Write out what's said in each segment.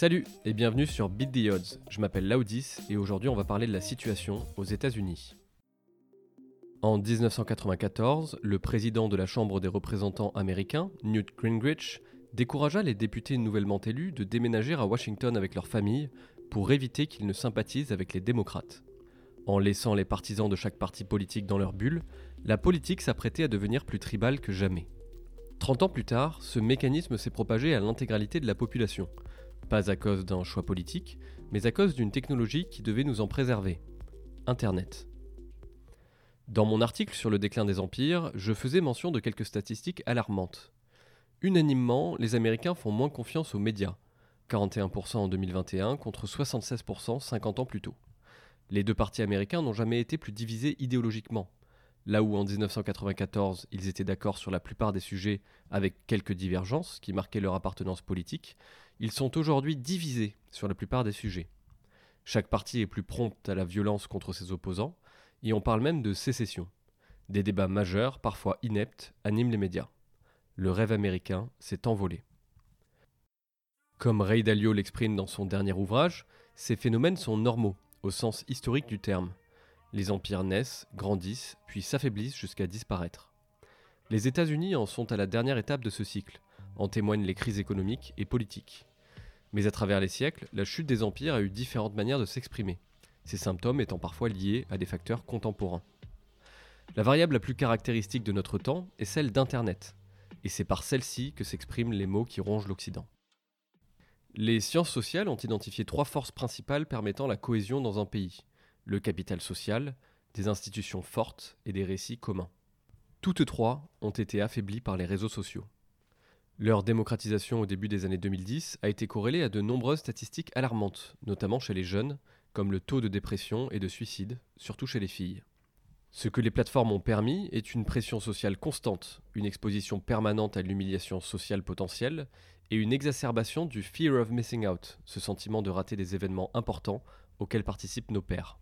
Salut et bienvenue sur Beat the Odds. Je m'appelle Laudis et aujourd'hui on va parler de la situation aux États-Unis. En 1994, le président de la Chambre des représentants américains, Newt Gingrich, découragea les députés nouvellement élus de déménager à Washington avec leurs familles pour éviter qu'ils ne sympathisent avec les démocrates. En laissant les partisans de chaque parti politique dans leur bulle, la politique s'apprêtait à devenir plus tribale que jamais. 30 ans plus tard, ce mécanisme s'est propagé à l'intégralité de la population, pas à cause d'un choix politique, mais à cause d'une technologie qui devait nous en préserver. Internet. Dans mon article sur le déclin des empires, je faisais mention de quelques statistiques alarmantes. Unanimement, les Américains font moins confiance aux médias, 41% en 2021 contre 76% 50 ans plus tôt. Les deux partis américains n'ont jamais été plus divisés idéologiquement. Là où en 1994 ils étaient d'accord sur la plupart des sujets avec quelques divergences qui marquaient leur appartenance politique, ils sont aujourd'hui divisés sur la plupart des sujets. Chaque parti est plus prompt à la violence contre ses opposants, et on parle même de sécession. Des débats majeurs, parfois ineptes, animent les médias. Le rêve américain s'est envolé. Comme Ray Dalio l'exprime dans son dernier ouvrage, ces phénomènes sont normaux, au sens historique du terme. Les empires naissent, grandissent, puis s'affaiblissent jusqu'à disparaître. Les États-Unis en sont à la dernière étape de ce cycle, en témoignent les crises économiques et politiques. Mais à travers les siècles, la chute des empires a eu différentes manières de s'exprimer, ces symptômes étant parfois liés à des facteurs contemporains. La variable la plus caractéristique de notre temps est celle d'Internet, et c'est par celle-ci que s'expriment les mots qui rongent l'Occident. Les sciences sociales ont identifié trois forces principales permettant la cohésion dans un pays le capital social, des institutions fortes et des récits communs. Toutes trois ont été affaiblies par les réseaux sociaux. Leur démocratisation au début des années 2010 a été corrélée à de nombreuses statistiques alarmantes, notamment chez les jeunes, comme le taux de dépression et de suicide, surtout chez les filles. Ce que les plateformes ont permis est une pression sociale constante, une exposition permanente à l'humiliation sociale potentielle et une exacerbation du fear of missing out, ce sentiment de rater des événements importants auxquels participent nos pères.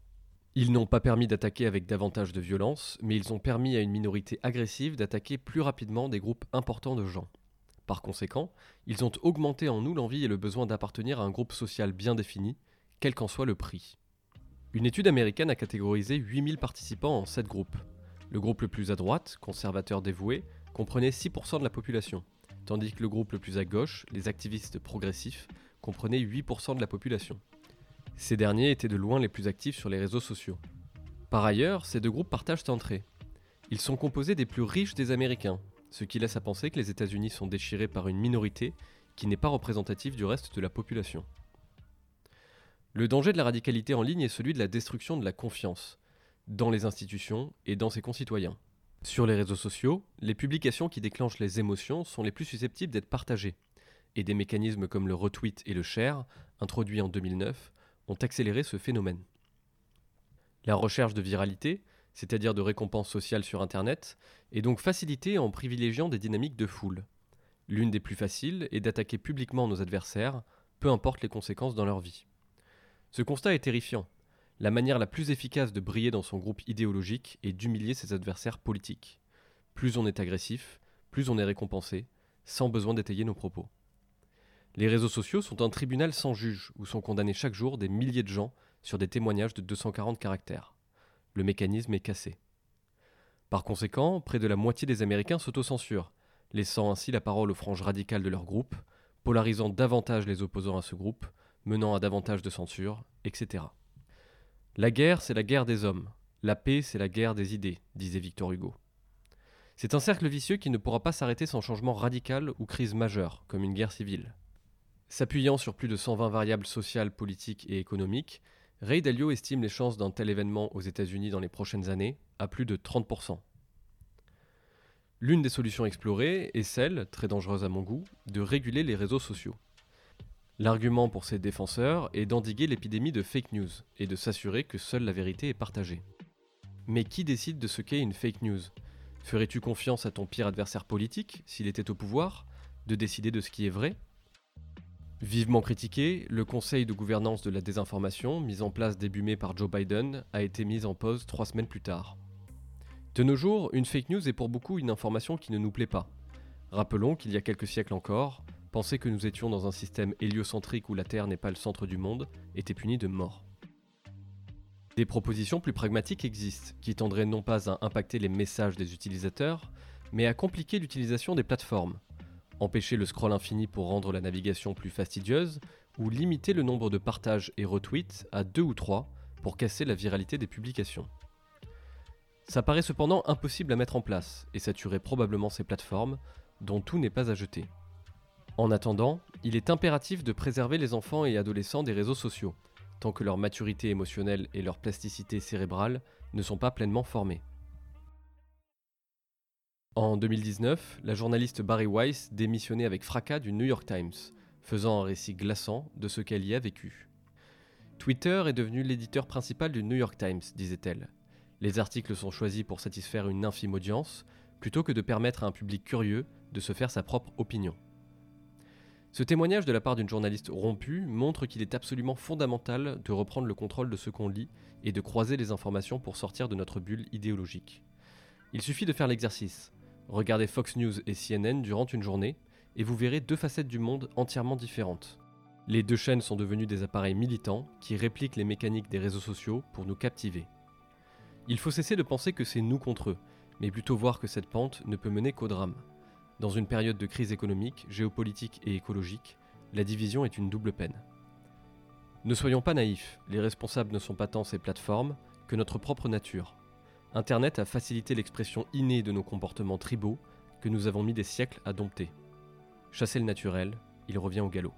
Ils n'ont pas permis d'attaquer avec davantage de violence, mais ils ont permis à une minorité agressive d'attaquer plus rapidement des groupes importants de gens. Par conséquent, ils ont augmenté en nous l'envie et le besoin d'appartenir à un groupe social bien défini, quel qu'en soit le prix. Une étude américaine a catégorisé 8000 participants en 7 groupes. Le groupe le plus à droite, conservateur dévoué, comprenait 6% de la population, tandis que le groupe le plus à gauche, les activistes progressifs, comprenait 8% de la population. Ces derniers étaient de loin les plus actifs sur les réseaux sociaux. Par ailleurs, ces deux groupes partagent trait. Ils sont composés des plus riches des Américains, ce qui laisse à penser que les États-Unis sont déchirés par une minorité qui n'est pas représentative du reste de la population. Le danger de la radicalité en ligne est celui de la destruction de la confiance dans les institutions et dans ses concitoyens. Sur les réseaux sociaux, les publications qui déclenchent les émotions sont les plus susceptibles d'être partagées, et des mécanismes comme le retweet et le share, introduits en 2009, ont accéléré ce phénomène. La recherche de viralité, c'est-à-dire de récompenses sociales sur Internet, est donc facilitée en privilégiant des dynamiques de foule. L'une des plus faciles est d'attaquer publiquement nos adversaires, peu importe les conséquences dans leur vie. Ce constat est terrifiant. La manière la plus efficace de briller dans son groupe idéologique est d'humilier ses adversaires politiques. Plus on est agressif, plus on est récompensé, sans besoin d'étayer nos propos. Les réseaux sociaux sont un tribunal sans juge où sont condamnés chaque jour des milliers de gens sur des témoignages de 240 caractères le mécanisme est cassé. Par conséquent, près de la moitié des Américains s'autocensurent, laissant ainsi la parole aux franges radicales de leur groupe, polarisant davantage les opposants à ce groupe, menant à davantage de censure, etc. La guerre, c'est la guerre des hommes. La paix, c'est la guerre des idées, disait Victor Hugo. C'est un cercle vicieux qui ne pourra pas s'arrêter sans changement radical ou crise majeure, comme une guerre civile. S'appuyant sur plus de 120 variables sociales, politiques et économiques, Ray Dalio estime les chances d'un tel événement aux États-Unis dans les prochaines années à plus de 30%. L'une des solutions explorées est celle, très dangereuse à mon goût, de réguler les réseaux sociaux. L'argument pour ses défenseurs est d'endiguer l'épidémie de fake news et de s'assurer que seule la vérité est partagée. Mais qui décide de ce qu'est une fake news? Ferais-tu confiance à ton pire adversaire politique, s'il était au pouvoir, de décider de ce qui est vrai? Vivement critiqué, le Conseil de gouvernance de la désinformation, mis en place début mai par Joe Biden, a été mis en pause trois semaines plus tard. De nos jours, une fake news est pour beaucoup une information qui ne nous plaît pas. Rappelons qu'il y a quelques siècles encore, Penser que nous étions dans un système héliocentrique où la Terre n'est pas le centre du monde était puni de mort. Des propositions plus pragmatiques existent, qui tendraient non pas à impacter les messages des utilisateurs, mais à compliquer l'utilisation des plateformes, empêcher le scroll infini pour rendre la navigation plus fastidieuse, ou limiter le nombre de partages et retweets à deux ou trois pour casser la viralité des publications. Ça paraît cependant impossible à mettre en place et saturer probablement ces plateformes dont tout n'est pas à jeter. En attendant, il est impératif de préserver les enfants et adolescents des réseaux sociaux, tant que leur maturité émotionnelle et leur plasticité cérébrale ne sont pas pleinement formées. En 2019, la journaliste Barry Weiss démissionnait avec fracas du New York Times, faisant un récit glaçant de ce qu'elle y a vécu. Twitter est devenu l'éditeur principal du New York Times, disait-elle. Les articles sont choisis pour satisfaire une infime audience, plutôt que de permettre à un public curieux de se faire sa propre opinion. Ce témoignage de la part d'une journaliste rompue montre qu'il est absolument fondamental de reprendre le contrôle de ce qu'on lit et de croiser les informations pour sortir de notre bulle idéologique. Il suffit de faire l'exercice. Regardez Fox News et CNN durant une journée et vous verrez deux facettes du monde entièrement différentes. Les deux chaînes sont devenues des appareils militants qui répliquent les mécaniques des réseaux sociaux pour nous captiver. Il faut cesser de penser que c'est nous contre eux, mais plutôt voir que cette pente ne peut mener qu'au drame. Dans une période de crise économique, géopolitique et écologique, la division est une double peine. Ne soyons pas naïfs, les responsables ne sont pas tant ces plateformes que notre propre nature. Internet a facilité l'expression innée de nos comportements tribaux que nous avons mis des siècles à dompter. Chasser le naturel, il revient au galop.